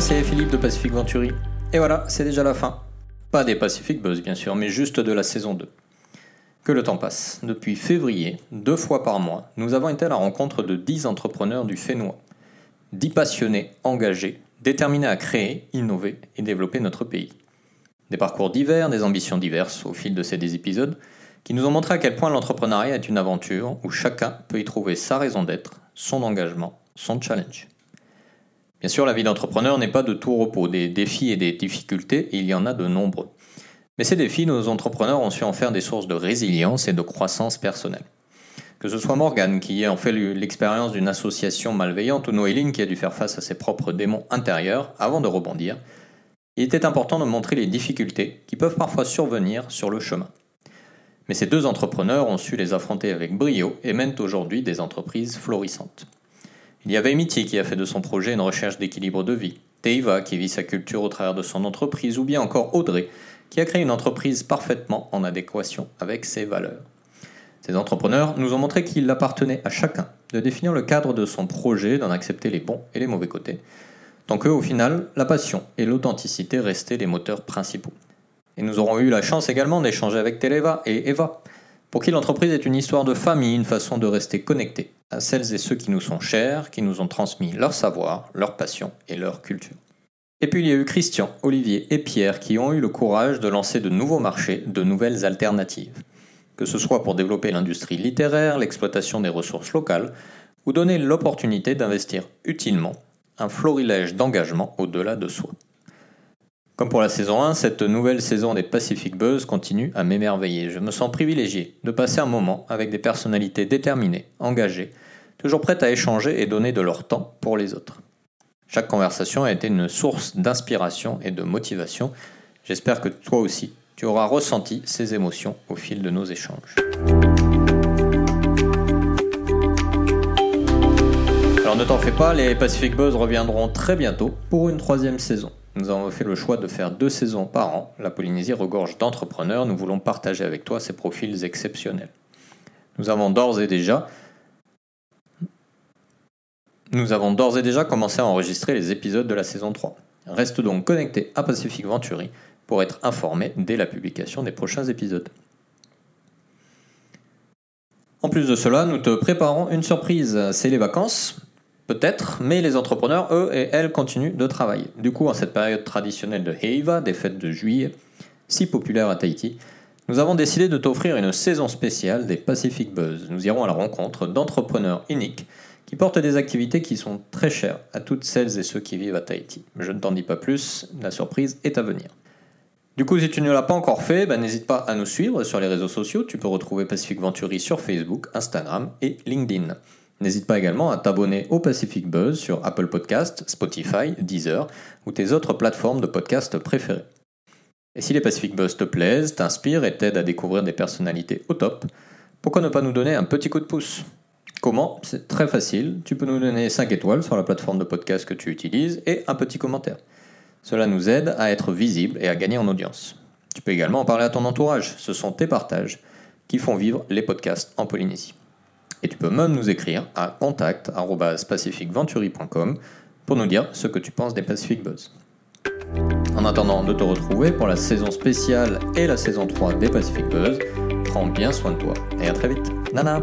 c'est Philippe de Pacific Venturi. Et voilà, c'est déjà la fin. Pas des Pacific Buzz bien sûr, mais juste de la saison 2. Que le temps passe. Depuis février, deux fois par mois, nous avons été à la rencontre de 10 entrepreneurs du Fénois. 10 passionnés, engagés, déterminés à créer, innover et développer notre pays. Des parcours divers, des ambitions diverses au fil de ces 10 épisodes, qui nous ont montré à quel point l'entrepreneuriat est une aventure où chacun peut y trouver sa raison d'être, son engagement, son challenge. Bien sûr, la vie d'entrepreneur n'est pas de tout repos, des défis et des difficultés, il y en a de nombreux. Mais ces défis, nos entrepreneurs ont su en faire des sources de résilience et de croissance personnelle. Que ce soit Morgan qui a en fait l'expérience d'une association malveillante ou Noéline qui a dû faire face à ses propres démons intérieurs avant de rebondir, il était important de montrer les difficultés qui peuvent parfois survenir sur le chemin. Mais ces deux entrepreneurs ont su les affronter avec brio et mènent aujourd'hui des entreprises florissantes. Il y avait Emiti qui a fait de son projet une recherche d'équilibre de vie, Teiva qui vit sa culture au travers de son entreprise, ou bien encore Audrey qui a créé une entreprise parfaitement en adéquation avec ses valeurs. Ces entrepreneurs nous ont montré qu'il appartenait à chacun de définir le cadre de son projet, d'en accepter les bons et les mauvais côtés, tant que, au final, la passion et l'authenticité restaient les moteurs principaux. Et nous aurons eu la chance également d'échanger avec Televa et Eva, pour qui l'entreprise est une histoire de famille, une façon de rester connecté à celles et ceux qui nous sont chers, qui nous ont transmis leur savoir, leur passion et leur culture. Et puis il y a eu Christian, Olivier et Pierre qui ont eu le courage de lancer de nouveaux marchés, de nouvelles alternatives. Que ce soit pour développer l'industrie littéraire, l'exploitation des ressources locales, ou donner l'opportunité d'investir utilement un florilège d'engagement au-delà de soi. Comme pour la saison 1, cette nouvelle saison des Pacific Buzz continue à m'émerveiller. Je me sens privilégié de passer un moment avec des personnalités déterminées, engagées, toujours prêtes à échanger et donner de leur temps pour les autres. Chaque conversation a été une source d'inspiration et de motivation. J'espère que toi aussi, tu auras ressenti ces émotions au fil de nos échanges. Alors ne t'en fais pas, les Pacific Buzz reviendront très bientôt pour une troisième saison. Nous avons fait le choix de faire deux saisons par an. La Polynésie regorge d'entrepreneurs. Nous voulons partager avec toi ces profils exceptionnels. Nous avons d'ores et déjà nous avons d'ores et déjà commencé à enregistrer les épisodes de la saison 3. Reste donc connecté à Pacific Venturi pour être informé dès la publication des prochains épisodes. En plus de cela, nous te préparons une surprise. C'est les vacances, Peut-être, mais les entrepreneurs, eux et elles, continuent de travailler. Du coup, en cette période traditionnelle de Heiva, des fêtes de juillet, si populaire à Tahiti, nous avons décidé de t'offrir une saison spéciale des Pacific Buzz. Nous irons à la rencontre d'entrepreneurs uniques qui portent des activités qui sont très chères à toutes celles et ceux qui vivent à Tahiti. Je ne t'en dis pas plus, la surprise est à venir. Du coup, si tu ne l'as pas encore fait, ben, n'hésite pas à nous suivre sur les réseaux sociaux. Tu peux retrouver Pacific Venturi sur Facebook, Instagram et LinkedIn. N'hésite pas également à t'abonner au Pacific Buzz sur Apple Podcast, Spotify, Deezer ou tes autres plateformes de podcast préférées. Et si les Pacific Buzz te plaisent, t'inspirent et t'aident à découvrir des personnalités au top, pourquoi ne pas nous donner un petit coup de pouce? Comment? C'est très facile, tu peux nous donner 5 étoiles sur la plateforme de podcast que tu utilises et un petit commentaire. Cela nous aide à être visible et à gagner en audience. Tu peux également en parler à ton entourage, ce sont tes partages qui font vivre les podcasts en Polynésie. Et tu peux même nous écrire à contact.pacificventuri.com pour nous dire ce que tu penses des Pacific Buzz. En attendant de te retrouver pour la saison spéciale et la saison 3 des Pacific Buzz, prends bien soin de toi et à très vite. Nana